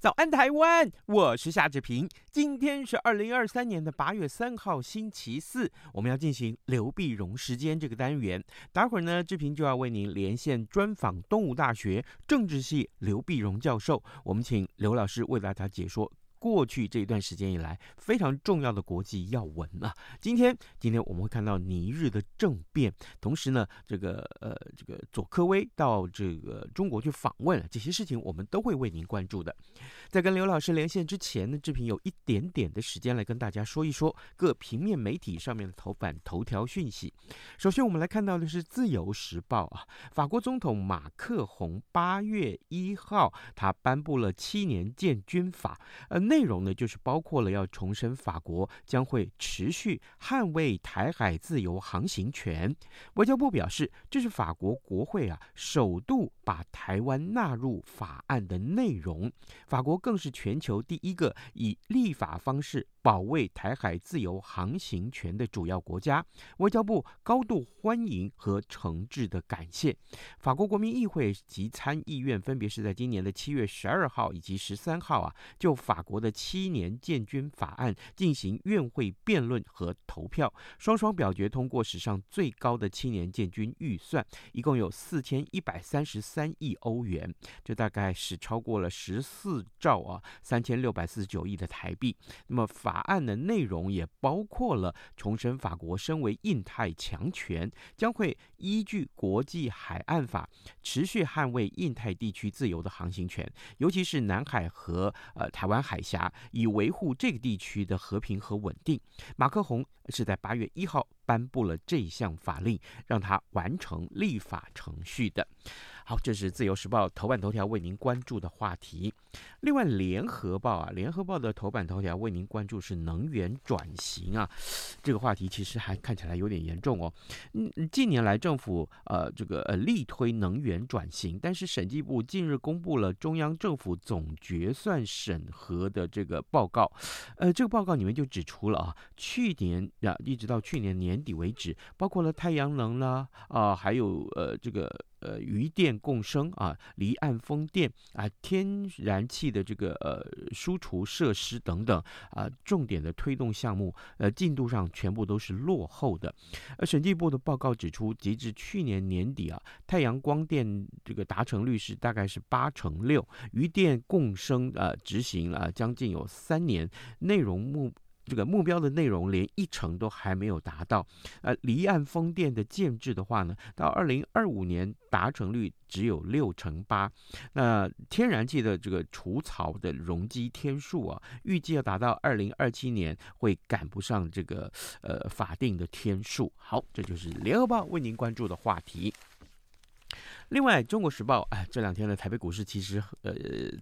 早安，台湾！我是夏志平。今天是二零二三年的八月三号，星期四。我们要进行刘碧荣时间这个单元。待会儿呢，志平就要为您连线专访东吴大学政治系刘碧荣教授。我们请刘老师为大家解说。过去这一段时间以来，非常重要的国际要闻啊，今天今天我们会看到尼日的政变，同时呢，这个呃这个佐科威到这个中国去访问了，这些事情我们都会为您关注的。在跟刘老师连线之前呢，志平有一点点的时间来跟大家说一说各平面媒体上面的头版头条讯息。首先我们来看到的是《自由时报》啊，法国总统马克宏八月一号他颁布了七年建军法，呃。内容呢，就是包括了要重申法国将会持续捍卫台海自由航行权。外交部表示，这是法国国会啊首度把台湾纳入法案的内容。法国更是全球第一个以立法方式保卫台海自由航行权的主要国家。外交部高度欢迎和诚挚的感谢。法国国民议会及参议院分别是在今年的七月十二号以及十三号啊，就法国的七年建军法案进行院会辩论和投票，双双表决通过史上最高的七年建军预算，一共有四千一百三十三亿欧元，这大概是超过了十四兆啊三千六百四十九亿的台币。那么法案的内容也包括了重申法国身为印太强权，将会依据国际海岸法持续捍卫印太地区自由的航行权，尤其是南海和呃台湾海峡。以维护这个地区的和平和稳定。马克宏是在八月一号颁布了这项法令，让他完成立法程序的。好，这是自由时报头版头条为您关注的话题。另外，联合报啊，联合报的头版头条为您关注是能源转型啊，这个话题其实还看起来有点严重哦。嗯，近年来政府呃这个呃力推能源转型，但是审计部近日公布了中央政府总决算审核的这个报告，呃，这个报告里面就指出了啊，去年啊一直到去年年底为止，包括了太阳能啦啊，还有呃这个。呃，渔电共生啊，离岸风电啊，天然气的这个呃输出设施等等啊，重点的推动项目，呃，进度上全部都是落后的。而审计部的报告指出，截至去年年底啊，太阳光电这个达成率是大概是八成六，渔电共生啊执行啊将近有三年，内容目。这个目标的内容连一成都还没有达到，呃，离岸风电的建制的话呢，到二零二五年达成率只有六成八，那天然气的这个除槽的容积天数啊，预计要达到二零二七年会赶不上这个呃法定的天数。好，这就是联合报为您关注的话题。另外，《中国时报》哎，这两天的台北股市其实，呃，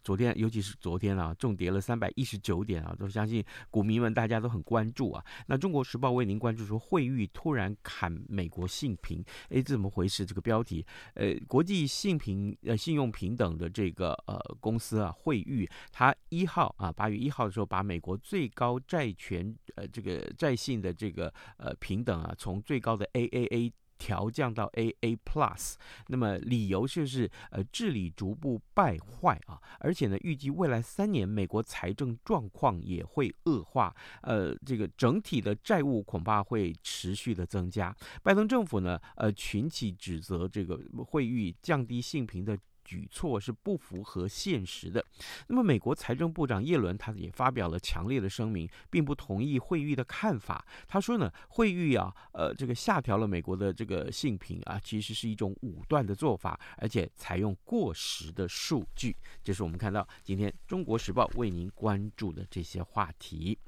昨天尤其是昨天啊，重跌了三百一十九点啊，都相信股民们大家都很关注啊。那《中国时报》为您关注说，惠誉突然砍美国信评，哎，这怎么回事？这个标题，呃，国际信评呃信用平等的这个呃公司啊，惠誉，它一号啊八月一号的时候，把美国最高债权呃这个债信的这个呃平等啊，从最高的 AAA。调降到 AA Plus，那么理由就是呃治理逐步败坏啊，而且呢预计未来三年美国财政状况也会恶化，呃这个整体的债务恐怕会持续的增加。拜登政府呢呃群起指责这个会议降低信评的。举措是不符合现实的。那么，美国财政部长耶伦他也发表了强烈的声明，并不同意惠誉的看法。他说呢，惠誉啊，呃，这个下调了美国的这个信评啊，其实是一种武断的做法，而且采用过时的数据。这是我们看到今天《中国时报》为您关注的这些话题。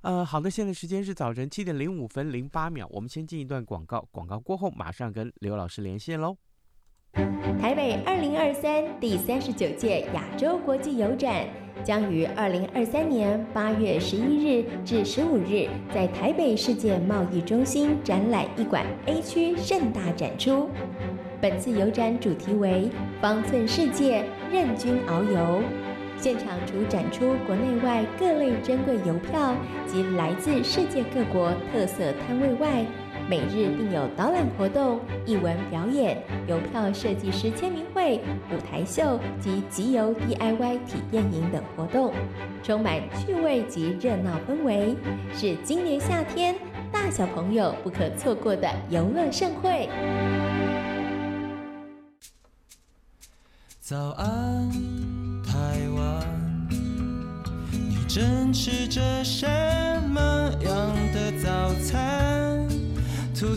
呃，好的，现在时间是早晨七点零五分零八秒，我们先进一段广告，广告过后马上跟刘老师连线喽。台北二零二三第三十九届亚洲国际邮展将于二零二三年八月十一日至十五日在台北世界贸易中心展览一馆 A 区盛大展出。本次邮展主题为“方寸世界，任君遨游”。现场除展出国内外各类珍贵邮票及来自世界各国特色摊位外，每日并有导览活动、艺文表演、邮票设计师签名会、舞台秀及集邮 DIY 体验营等活动，充满趣味及热闹氛围，是今年夏天大小朋友不可错过的游乐盛会。早安，台湾，你正吃着什么样？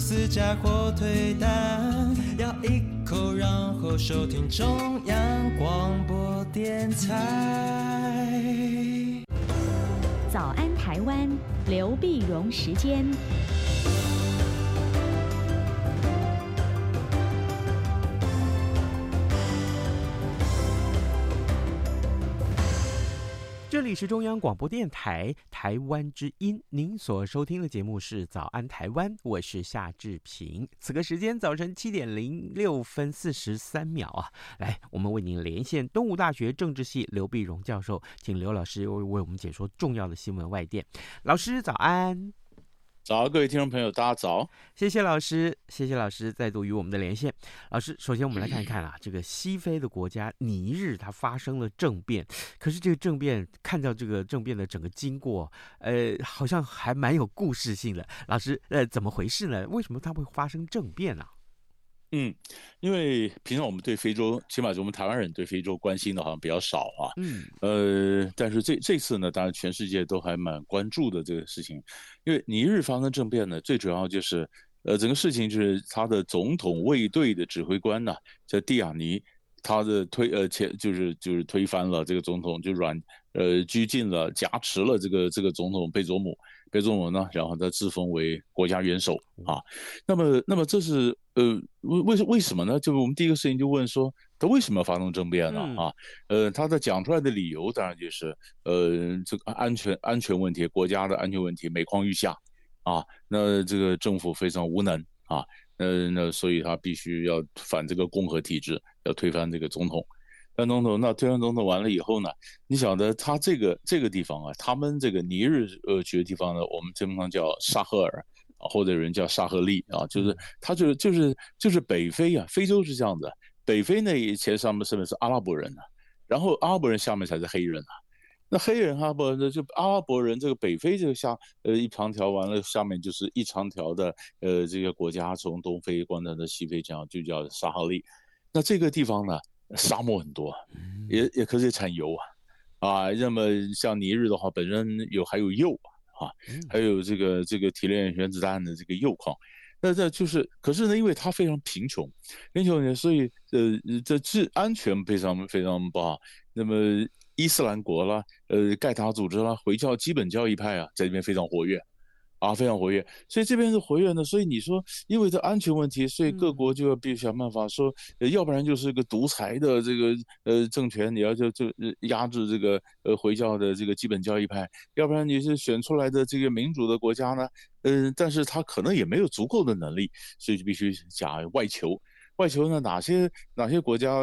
吐司加火腿蛋，咬一口，然后收听中央广播电台。早安，台湾，刘碧荣时间。这里是中央广播电台台湾之音，您所收听的节目是《早安台湾》，我是夏志平。此刻时间早晨七点零六分四十三秒啊，来，我们为您连线东吴大学政治系刘碧荣教授，请刘老师为我们解说重要的新闻外电。老师早安。早，各位听众朋友，大家早！谢谢老师，谢谢老师再度与我们的连线。老师，首先我们来看一看啊，这个西非的国家尼日，它发生了政变。可是这个政变，看到这个政变的整个经过，呃，好像还蛮有故事性的。老师，呃，怎么回事呢？为什么它会发生政变呢？嗯，因为平常我们对非洲，起码是我们台湾人对非洲关心的好像比较少啊。嗯，呃，但是这这次呢，当然全世界都还蛮关注的这个事情，因为尼日发生政变呢，最主要就是，呃，整个事情就是他的总统卫队的指挥官呢，叫蒂亚尼，他的推呃前就是就是推翻了这个总统，就软呃拘禁了挟持了这个这个总统贝佐姆。贝佐姆呢，然后他自封为国家元首啊。那么，那么这是呃为为什为什么呢？就是我们第一个事情就问说，他为什么要发动政变呢？啊，呃，他的讲出来的理由当然就是呃这个安全安全问题，国家的安全问题每况愈下啊。那这个政府非常无能啊，那那所以他必须要反这个共和体制，要推翻这个总统。推翻总统，那推翻总统完了以后呢？你晓得他这个这个地方啊，他们这个尼日呃这个地方呢，我们经常叫沙赫尔啊，或者人叫沙赫利啊，就是他就是就是就是北非啊，非洲是这样的，北非那以前上面上面是阿拉伯人呢、啊，然后阿拉伯人下面才是黑人啊，那黑人哈不就阿拉伯人这个北非这个下呃一长条完了，下面就是一长条的呃这个国家从东非贯穿到西非这样就叫沙赫利，那这个地方呢？沙漠很多，也也可以产油啊，啊，那么像尼日的话，本身有还有铀啊，还有这个这个提炼原子弹的这个铀矿，那这就是，可是呢，因为它非常贫穷，贫穷呢，所以呃，这治安全非常非常不好。那么伊斯兰国啦，呃，盖塔组织啦，回教基本教义派啊，在这边非常活跃。啊，非常活跃，所以这边是活跃的。所以你说，因为这安全问题，所以各国就要必须想办法说，呃，要不然就是一个独裁的这个呃政权，你要就就压制这个呃回教的这个基本教义派，要不然你是选出来的这个民主的国家呢，嗯，但是他可能也没有足够的能力，所以就必须假外求。外求呢？哪些哪些国家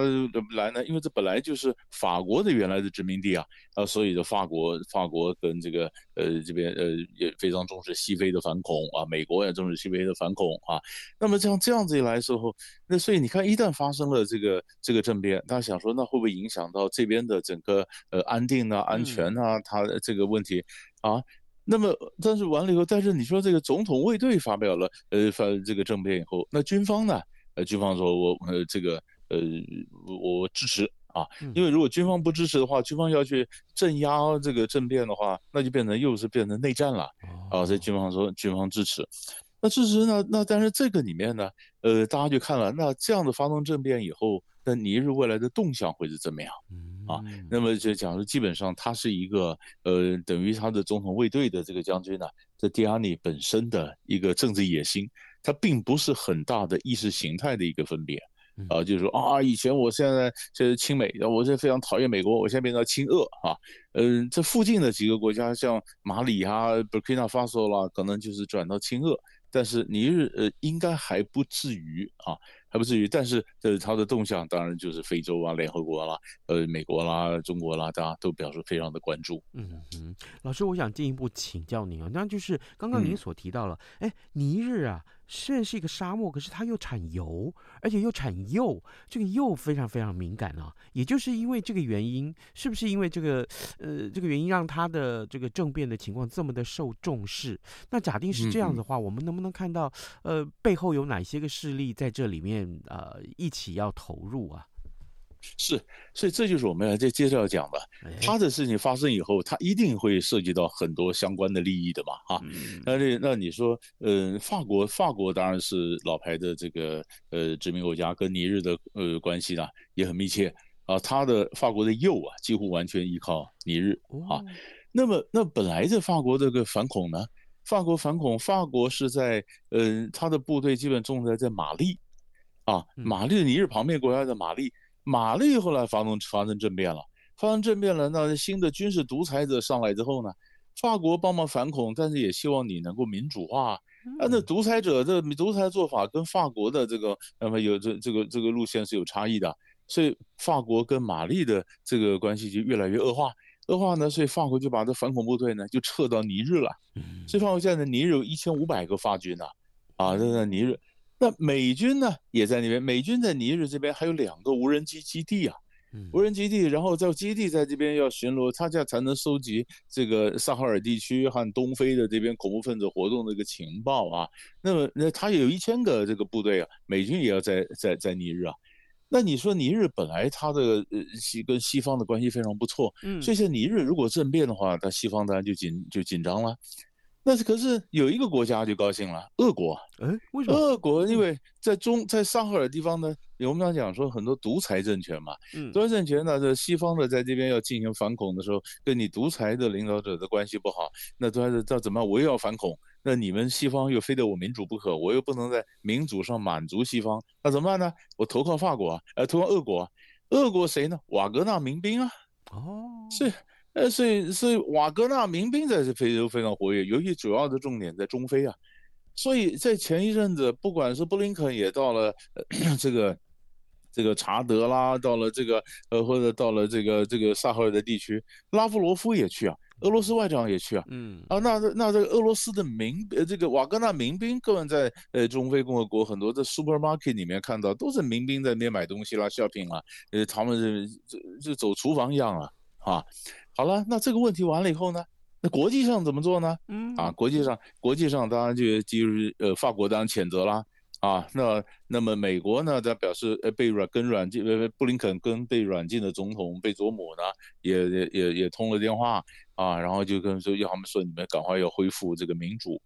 来呢？因为这本来就是法国的原来的殖民地啊，啊，所以的法国法国跟这个呃这边呃也非常重视西非的反恐啊，美国也重视西非的反恐啊。那么像这样子一来的时候，那所以你看，一旦发生了这个这个政变，大家想说，那会不会影响到这边的整个呃安定啊、安全啊？它这个问题啊？那么但是完了以后，但是你说这个总统卫队发表了呃发这个政变以后，那军方呢？呃，军方说我呃这个呃我我支持啊，因为如果军方不支持的话，军方要去镇压这个政变的话，那就变成又是变成内战了啊。所以军方说军方支持，那支持呢？那但是这个里面呢，呃，大家就看了，那这样的发动政变以后，那尼日未来的动向会是怎么样？啊。那么就讲说，基本上他是一个呃，等于他的总统卫队的这个将军呢，这迪亚尼本身的一个政治野心，他并不是很大的意识形态的一个分别。啊，就是说啊，以前我现在就是亲美，我现在非常讨厌美国，我现在变成亲俄啊。嗯，这附近的几个国家，像马里啊、Burkina Faso 啦，可能就是转到亲俄，但是尼日呃应该还不至于啊，还不至于。但是呃它的动向，当然就是非洲啊、联合国啦、呃美国啦、中国啦，大家都表示非常的关注。嗯嗯，老师，我想进一步请教您啊，那就是刚刚您所提到了，哎、嗯，尼日啊。虽然是一个沙漠，可是它又产油，而且又产铀，这个铀非常非常敏感啊。也就是因为这个原因，是不是因为这个呃这个原因让它的这个政变的情况这么的受重视？那假定是这样的话，嗯嗯，我们能不能看到呃背后有哪些个势力在这里面呃一起要投入啊？是，所以这就是我们要再接着要讲的。他的事情发生以后，他一定会涉及到很多相关的利益的嘛，哈。那那那你说，呃，法国法国当然是老牌的这个呃殖民国家，跟尼日的呃关系呢也很密切啊。他的法国的右啊，几乎完全依靠尼日啊。那么那本来这法国这个反恐呢，法国反恐，法国是在嗯、呃，他的部队基本重在在马利啊，马利的尼日旁边国家的马利。马利后来发动发生政变了，发生政变了。那新的军事独裁者上来之后呢，法国帮忙反恐，但是也希望你能够民主化。啊，那独裁者的独裁做法跟法国的这个那么有这这个这个路线是有差异的，所以法国跟马利的这个关系就越来越恶化。恶化呢，所以法国就把这反恐部队呢就撤到尼日了。所以法国现在的尼日有一千五百个法军呢，啊，这在尼日。那美军呢，也在那边。美军在尼日这边还有两个无人机基地啊，无人基地，然后在基地在这边要巡逻，他这样才能收集这个萨哈尔地区和东非的这边恐怖分子活动的一个情报啊。那么，那他有一千个这个部队啊，美军也要在在在尼日啊。那你说尼日本来他的呃西跟西方的关系非常不错，嗯，所以说尼日如果政变的话，那西方当然就紧就紧张了。但是可是有一个国家就高兴了，俄国。哎，为什么？俄国因为在中在萨赫尔地方呢，我们刚讲说很多独裁政权嘛，嗯，独裁政权呢，这西方的在这边要进行反恐的时候，跟你独裁的领导者的关系不好，那都还是这怎么办？我又要反恐，那你们西方又非得我民主不可，我又不能在民主上满足西方，那怎么办呢？我投靠法国，呃，投靠俄国，俄国谁呢？瓦格纳民兵啊，哦，是。呃，所以所以瓦格纳民兵在这非洲非常活跃，尤其主要的重点在中非啊。所以在前一阵子，不管是布林肯也到了、呃、这个这个查德啦，到了这个呃或者到了这个这个萨赫尔的地区，拉夫罗夫也去啊，俄罗斯外长也去啊。嗯啊，那那这个俄罗斯的民呃这个瓦格纳民兵，个人在呃中非共和国很多的 supermarket 里面看到，都是民兵在那边买东西啦、shopping 啦，呃他们是就就走厨房一样啊啊。好了，那这个问题完了以后呢？那国际上怎么做呢？嗯啊，国际上，国际上当然就就是呃，法国当然谴责啦啊。那那么美国呢，他表示呃，被软跟软禁呃，布林肯跟被软禁的总统贝佐姆呢，也也也也通了电话啊，然后就跟说要他们说你们赶快要恢复这个民主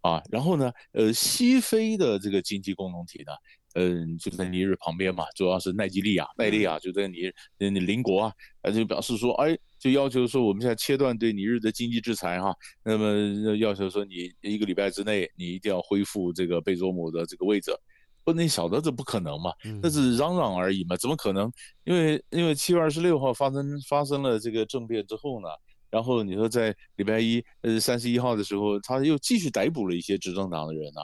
啊。然后呢，呃，西非的这个经济共同体呢。嗯，就在尼日旁边嘛，主要是奈及利亚，奈利亚就在尼日，你邻国啊，他就表示说，哎，就要求说我们现在切断对尼日的经济制裁哈，那么要求说你一个礼拜之内你一定要恢复这个贝佐姆的这个位置，不，你晓得这不可能嘛，那是嚷嚷而已嘛，怎么可能？因为因为七月二十六号发生发生了这个政变之后呢，然后你说在礼拜一呃三十一号的时候，他又继续逮捕了一些执政党的人啊。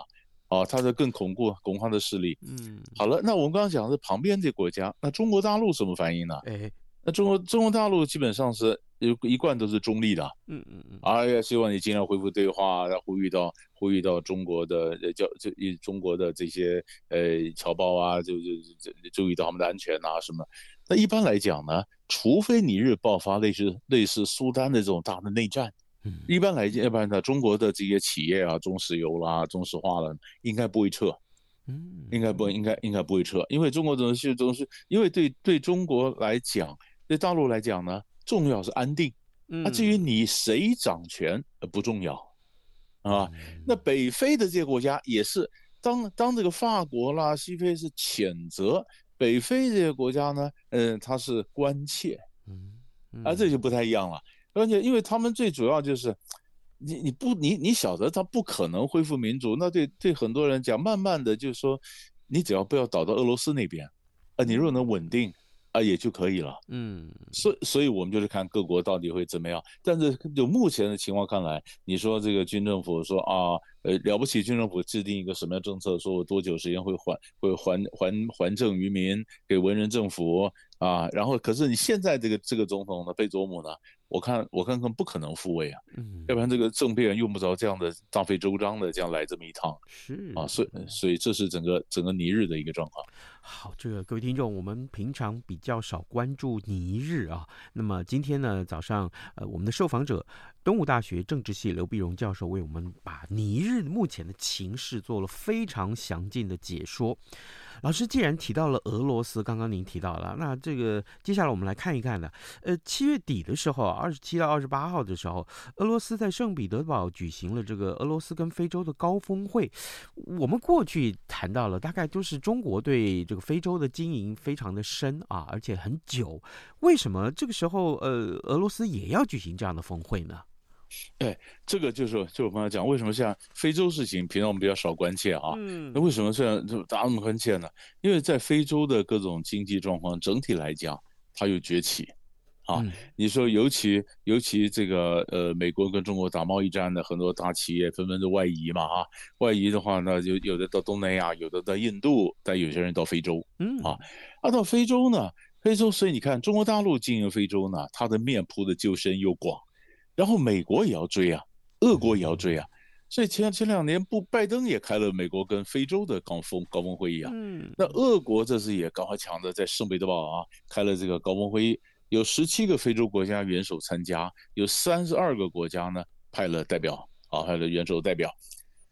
哦，他在更巩固巩固他的势力。嗯，好了，那我们刚刚讲的旁边这国家，那中国大陆什么反应呢？哎，那中国中国大陆基本上是一一贯都是中立的。嗯嗯嗯。哎呀，希望你尽量恢复对话，要呼吁到呼吁到中国的呃叫这一中国的这些呃侨胞啊，就就就注意到他们的安全啊什么。那一般来讲呢，除非你日爆发类似类似苏丹的这种大的内战。一般来讲，一般的中国的这些企业啊，中石油啦、中石化了，应该不会撤。嗯，应该不应该应该不会撤，因为中国总是总是因为对对中国来讲，对大陆来讲呢，重要是安定。啊，至于你谁掌权不重要，啊，那北非的这些国家也是，当当这个法国啦、西非是谴责北非这些国家呢，嗯，他是关切。嗯啊，这就不太一样了。而且因为他们最主要就是，你你不你你晓得他不可能恢复民主，那对对很多人讲，慢慢的就是说，你只要不要倒到俄罗斯那边，啊，你若能稳定。啊，也就可以了。嗯，所以所以我们就是看各国到底会怎么样。但是就目前的情况看来，你说这个军政府说啊，呃，了不起，军政府制定一个什么样政策，说我多久时间会还会还还还政于民，给文人政府啊。然后可是你现在这个这个总统呢，贝佐姆呢？我看我看看不可能复位啊，嗯，要不然这个政变用不着这样的大费周章的这样来这么一趟，是。啊，所以所以这是整个整个尼日的一个状况。好，这个各位听众，我们平常比较少关注尼日啊，那么今天呢早上，呃，我们的受访者东吴大学政治系刘碧荣教授为我们把尼日目前的情势做了非常详尽的解说。老师既然提到了俄罗斯，刚刚您提到了，那这个接下来我们来看一看呢。呃，七月底的时候，二十七到二十八号的时候，俄罗斯在圣彼得堡举行了这个俄罗斯跟非洲的高峰会。我们过去谈到了，大概都是中国对这个非洲的经营非常的深啊，而且很久。为什么这个时候呃，俄罗斯也要举行这样的峰会呢？哎，这个就是就我刚才讲，为什么像非洲事情，平常我们比较少关切啊？嗯，那为什么这样就大家那么关切呢？因为在非洲的各种经济状况整体来讲，它有崛起，啊，嗯、你说尤其尤其这个呃，美国跟中国打贸易战的很多大企业纷纷都外移嘛，啊，外移的话呢，有有的到东南亚，有的到印度，但有些人到非洲，嗯啊，啊到非洲呢，非洲所以你看中国大陆经营非洲呢，它的面铺的就深又广。然后美国也要追啊，俄国也要追啊，所以前前两年不拜登也开了美国跟非洲的高峰高峰会议啊，嗯，那俄国这次也刚好抢着在圣彼得堡啊开了这个高峰会议，有十七个非洲国家元首参加，有三十二个国家呢派了代表啊，派了元首代表。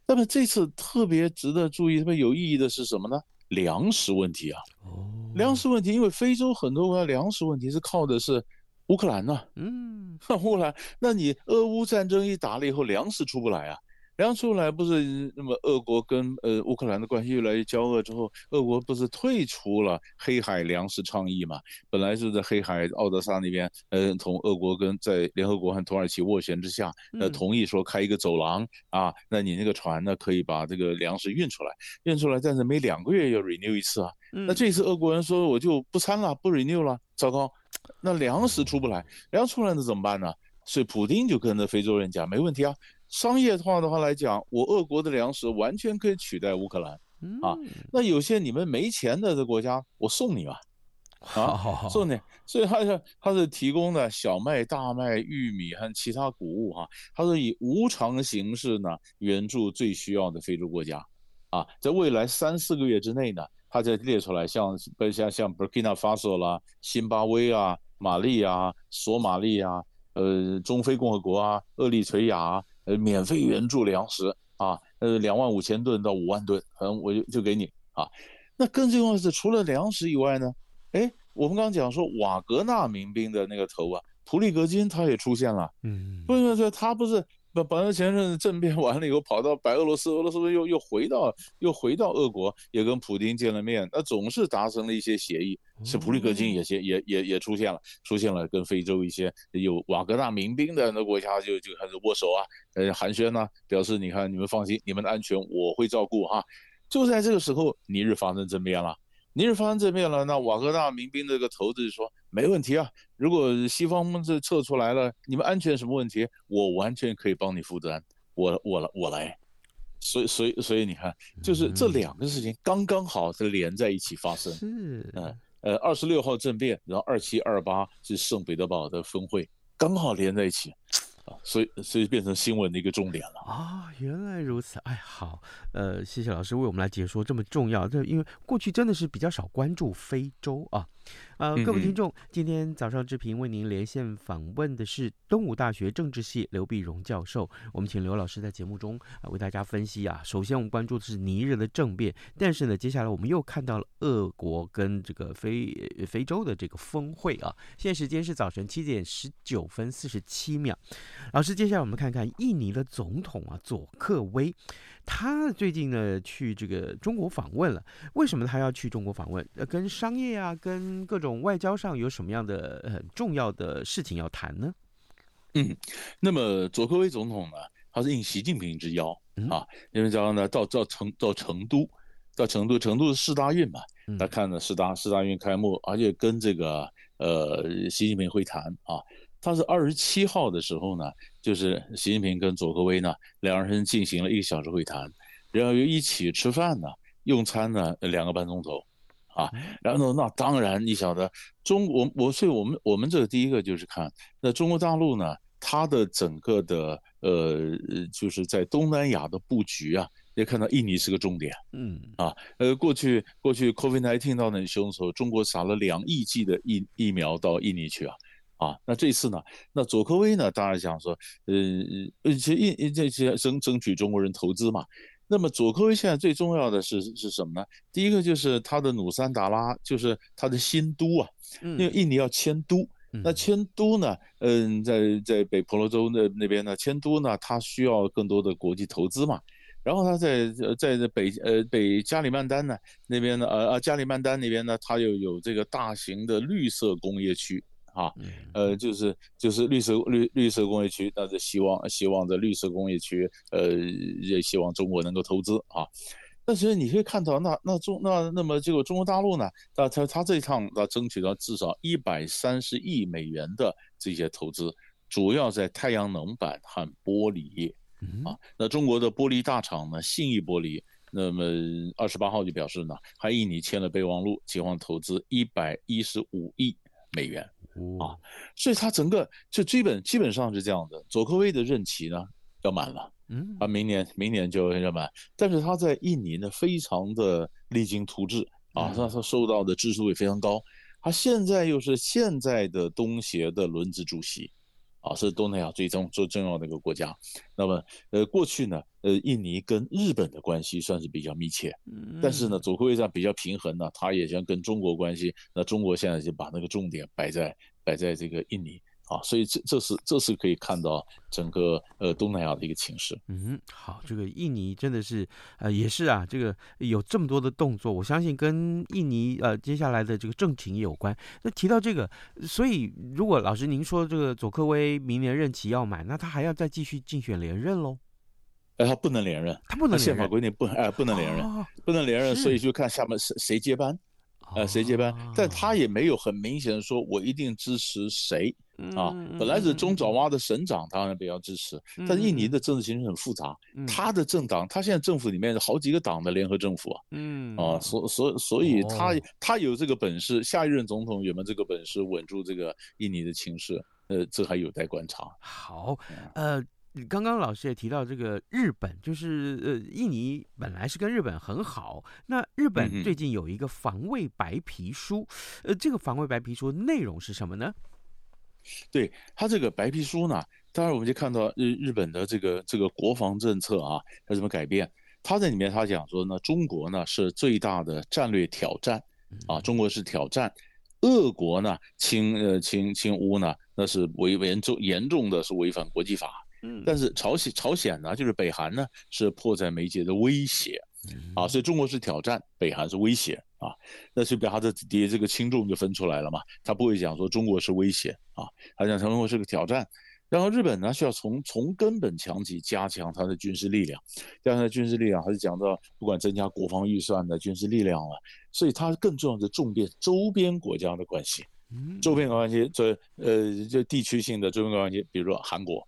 那么这次特别值得注意、特别有意义的是什么呢？粮食问题啊，哦，粮食问题，因为非洲很多国家粮食问题是靠的是。乌克兰呢？嗯，乌克兰，那你俄乌战争一打了以后，粮食出不来啊，粮食出不来不是那么，俄国跟呃乌克兰的关系越来越交恶之后，俄国不是退出了黑海粮食倡议嘛？本来是在黑海奥德萨那边，呃，同俄国跟在联合国和土耳其斡旋之下，呃，同意说开一个走廊啊，那你那个船呢可以把这个粮食运出来，运出来，但是每两个月要 renew 一次啊。那这次俄国人说我就不参了，不 renew 了，糟糕。那粮食出不来，粮食出来那怎么办呢？所以普丁就跟着非洲人讲，没问题啊。商业化的话来讲，我俄国的粮食完全可以取代乌克兰啊。那有些你们没钱的这国家，我送你吧，啊，送你。所以他是他是提供的小麦、大麦、玉米和其他谷物哈，他是以无偿形式呢援助最需要的非洲国家啊，在未来三四个月之内呢。他就列出来，像像像 Burkina Faso 啦、辛巴威啊、马利啊、索马利啊、呃中非共和国啊、厄立垂亚，啊呃免费援助粮食啊，呃两万五千吨到五万吨，嗯，我就就给你啊。那更重要的是，除了粮食以外呢，哎，我们刚刚讲说瓦格纳民兵的那个头啊，普利格金他也出现了，嗯，不是说他不是。那本来前任政变完了以后，跑到白俄罗斯，俄罗斯又又回到又回到俄国，也跟普京见了面，那总是达成了一些协议。是普里戈金也也也也也出现了，出现了跟非洲一些有瓦格纳民兵的那国家就就开始握手啊，呃寒暄呐，表示你看你们放心，你们的安全我会照顾哈。就在这个时候，尼日发生政变了。尼日发生政变了，那瓦格纳民兵这个头子就说没问题啊，如果西方这测出来了，你们安全什么问题，我完全可以帮你负担，我我来我来，所以所以所以你看，就是这两个事情刚刚好是连在一起发生，是，嗯呃二十六号政变，然后二七二八是圣彼得堡的峰会，刚好连在一起。所以，所以变成新闻的一个重点了啊！原来如此，哎，好，呃，谢谢老师为我们来解说这么重要。这因为过去真的是比较少关注非洲啊。呃，各位听众，今天早上志平为您连线访问的是东吴大学政治系刘碧荣教授。我们请刘老师在节目中啊为大家分析啊。首先，我们关注的是尼日的政变，但是呢，接下来我们又看到了俄国跟这个非非洲的这个峰会啊。现在时间是早晨七点十九分四十七秒。老师，接下来我们看看印尼的总统啊佐克威。他最近呢去这个中国访问了，为什么他要去中国访问？呃，跟商业啊，跟跟各种外交上有什么样的很重要的事情要谈呢？嗯，那么佐科威总统呢，他是应习近平之邀啊，因为这样呢，到到成到成都，到成都，成都是世大运嘛，他看了世大世大运开幕，而且跟这个呃习近平会谈啊。他是二十七号的时候呢，就是习近平跟佐科威呢两人进行了一个小时会谈，然后又一起吃饭呢，用餐呢两个半钟头，啊，然后那当然你晓得中国我所以我们我们这个第一个就是看那中国大陆呢，它的整个的呃就是在东南亚的布局啊，也看到印尼是个重点，嗯啊呃过去过去 COVID-19 到那里凶的时候，中国撒了两亿剂的疫疫苗到印尼去啊。啊，那这次呢？那佐科威呢？当然想说，呃，而且印这些争争取中国人投资嘛。那么佐科威现在最重要的是是什么呢？第一个就是他的努桑达拉，就是他的新都啊。因为印尼要迁都，那迁都呢？嗯，在在北婆罗洲那那边呢，迁都呢，他需要更多的国际投资嘛。然后他在在北呃北加里曼丹呢那边呢，呃呃加里曼丹那边呢，他又有这个大型的绿色工业区。啊，呃，就是就是绿色绿绿色工业区，那是希望希望在绿色工业区，呃，也希望中国能够投资啊。但是你可以看到，那那中那那么这个中国大陆呢，那他他这一趟他争取到至少一百三十亿美元的这些投资，主要在太阳能板和玻璃业啊。那中国的玻璃大厂呢，信义玻璃，那么二十八号就表示呢，和印尼签了备忘录，计划投资一百一十五亿美元。啊，所以他整个就基本基本上是这样的。佐科威的任期呢要满了，嗯，他明年明年就要满，但是他在印尼呢非常的励精图治啊，他他受到的支持度也非常高。他现在又是现在的东协的轮值主席。啊，是东南亚最重最重要的一个国家。那么，呃，过去呢，呃，印尼跟日本的关系算是比较密切，但是呢，总会上比较平衡呢，它也想跟中国关系。那中国现在就把那个重点摆在摆在这个印尼。啊，所以这这是这是可以看到整个呃东南亚的一个情势。嗯，好，这个印尼真的是呃也是啊，这个有这么多的动作，我相信跟印尼呃接下来的这个政情也有关。那提到这个，所以如果老师您说这个佐科威明年任期要满，那他还要再继续竞选连任喽？哎，他不能连任，他不能连任，宪法规定不哎不能连任，哦、不能连任，所以就看下面谁谁接班。呃，谁接班？但他也没有很明显的说，我一定支持谁啊。本来是中爪哇的省长，当然比较支持。但是印尼的政治形势很复杂，他的政党，他现在政府里面有好几个党的联合政府啊。嗯啊，所所所以他他有这个本事，下一任总统有没有这个本事稳住这个印尼的情势？呃，这还有待观察。好，呃。刚刚老师也提到这个日本，就是呃，印尼本来是跟日本很好，那日本最近有一个防卫白皮书，嗯、呃，这个防卫白皮书内容是什么呢？对，他这个白皮书呢，当然我们就看到日日本的这个这个国防政策啊，要怎么改变？他在里面他讲说呢，中国呢是最大的战略挑战啊，中国是挑战，俄国呢侵呃侵侵乌呢，那是违严重严重的是违反国际法。但是朝鲜朝鲜呢，就是北韩呢，是迫在眉睫的威胁，啊，所以中国是挑战，北韩是威胁啊，那所以表他的底这个轻重就分出来了嘛，他不会讲说中国是威胁啊，他讲中国是个挑战，然后日本呢需要从从根本强起，加强他的军事力量，加强军事力量，还是讲到不管增加国防预算的军事力量了，所以它更重要的重变周边国家的关系，周边关系，这呃就地区性的周边关系，比如说韩国。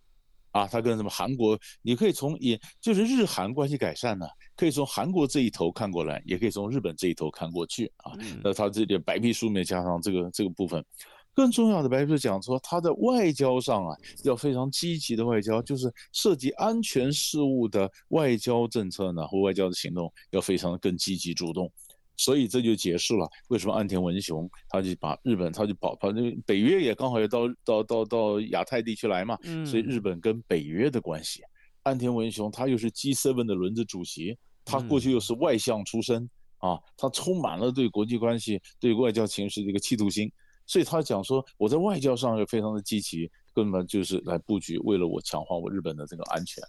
啊，他跟什么韩国，你可以从也就是日韩关系改善呢，可以从韩国这一头看过来，也可以从日本这一头看过去啊。那他这点白皮书面加上这个这个部分，更重要的白皮书讲说，他在外交上啊要非常积极的外交，就是涉及安全事务的外交政策呢或外交的行动要非常的更积极主动。所以这就解释了。为什么岸田文雄他就把日本他就跑跑那北约也刚好要到到到到亚太地区来嘛，所以日本跟北约的关系，岸田文雄他又是 G7 的轮值主席，他过去又是外相出身啊，他充满了对国际关系对外交情势的一个企图心，所以他讲说我在外交上也非常的积极，根本就是来布局，为了我强化我日本的这个安全。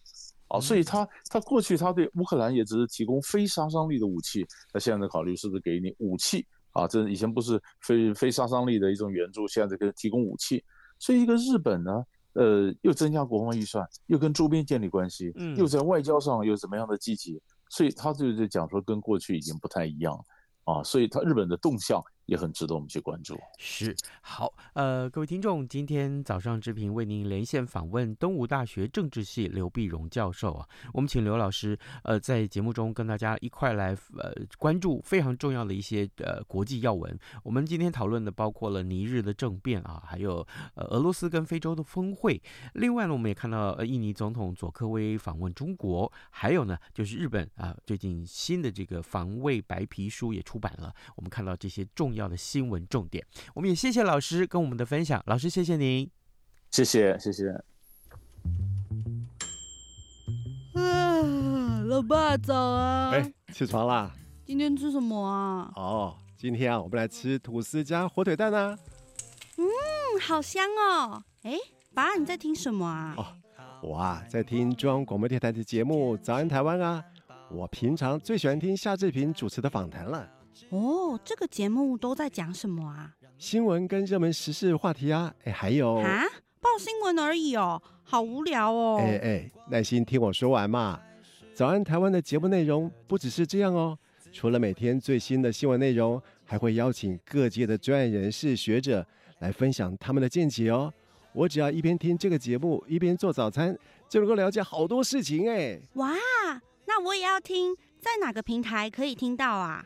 啊，所以他他过去他对乌克兰也只是提供非杀伤力的武器，他现在考虑是不是给你武器？啊，这以前不是非非杀伤力的一种援助，现在这个提供武器，所以一个日本呢，呃，又增加国防预算，又跟周边建立关系，嗯，又在外交上又怎么样的积极，所以他就在讲说跟过去已经不太一样，啊，所以他日本的动向。也很值得我们去关注。是，好，呃，各位听众，今天早上志平为您连线访问东吴大学政治系刘必荣教授啊。我们请刘老师，呃，在节目中跟大家一块来呃关注非常重要的一些呃国际要闻。我们今天讨论的包括了尼日的政变啊，还有呃俄罗斯跟非洲的峰会。另外呢，我们也看到呃印尼总统佐科威访问中国，还有呢就是日本啊，最近新的这个防卫白皮书也出版了。我们看到这些重要。要的新闻重点，我们也谢谢老师跟我们的分享。老师，谢谢您，谢谢谢谢。啊，老爸早啊！哎，起床啦！今天吃什么啊？哦，今天啊，我们来吃吐司加火腿蛋啊。嗯，好香哦！哎，爸，你在听什么啊？哦，我啊，在听中央广播电台的节目《早安台湾》啊。我平常最喜欢听夏志平主持的访谈了。哦，这个节目都在讲什么啊？新闻跟热门时事话题啊，哎，还有啊，报新闻而已哦，好无聊哦。哎哎，耐心听我说完嘛。早安台湾的节目内容不只是这样哦，除了每天最新的新闻内容，还会邀请各界的专业人士、学者来分享他们的见解哦。我只要一边听这个节目，一边做早餐，就能够了解好多事情哎。哇，那我也要听，在哪个平台可以听到啊？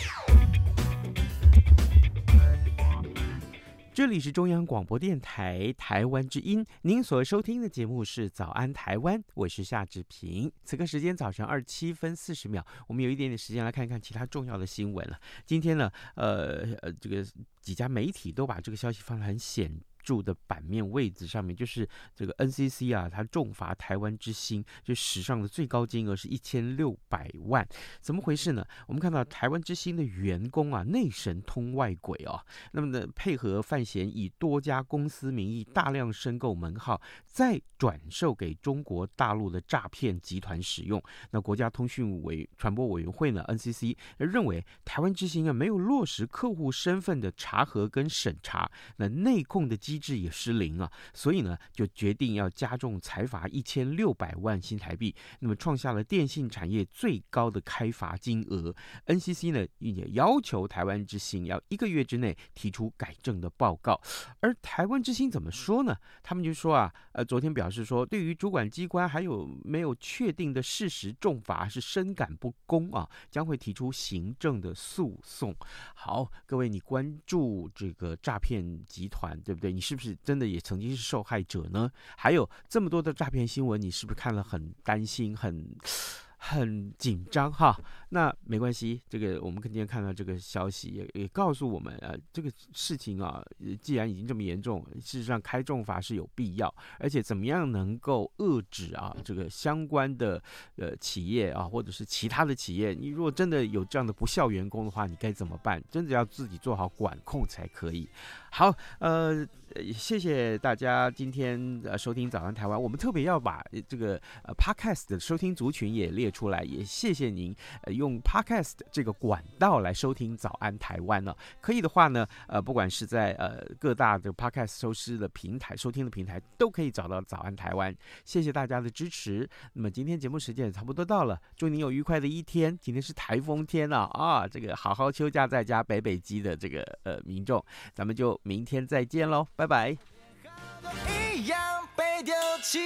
这里是中央广播电台台湾之音，您所收听的节目是《早安台湾》，我是夏志平。此刻时间早上二十七分四十秒，我们有一点点时间来看看其他重要的新闻了。今天呢，呃呃，这个几家媒体都把这个消息放得很显。住的版面位置上面，就是这个 NCC 啊，它重罚台湾之星，就史上的最高金额是一千六百万，怎么回事呢？我们看到台湾之星的员工啊，内神通外鬼哦，那么呢，配合范闲以多家公司名义大量申购门号，在转售给中国大陆的诈骗集团使用。那国家通讯委传播委员会呢，NCC 认为台湾之星啊没有落实客户身份的查核跟审查，那内控的机制也失灵啊，所以呢，就决定要加重裁罚一千六百万新台币，那么创下了电信产业最高的开罚金额。NCC 呢也要求台湾之星要一个月之内提出改正的报告，而台湾之星怎么说呢？他们就说啊，呃，昨天表是说，对于主管机关还有没有确定的事实重罚是深感不公啊，将会提出行政的诉讼。好，各位，你关注这个诈骗集团，对不对？你是不是真的也曾经是受害者呢？还有这么多的诈骗新闻，你是不是看了很担心、很很紧张？哈。那没关系，这个我们今天看到这个消息也也告诉我们啊，这个事情啊，既然已经这么严重，事实上开重罚是有必要，而且怎么样能够遏制啊这个相关的呃企业啊，或者是其他的企业，你如果真的有这样的不孝员工的话，你该怎么办？真的要自己做好管控才可以。好，呃，谢谢大家今天呃收听早安台湾，我们特别要把这个呃 Podcast 的收听族群也列出来，也谢谢您呃。用 Podcast 这个管道来收听早安台湾呢？可以的话呢，呃，不管是在呃各大的 Podcast 收视的平台、收听的平台，都可以找到早安台湾。谢谢大家的支持。那么今天节目时间也差不多到了，祝您有愉快的一天。今天是台风天了啊，这个好好休假在家北北基的这个呃民众，咱们就明天再见喽，拜拜。一样被丢弃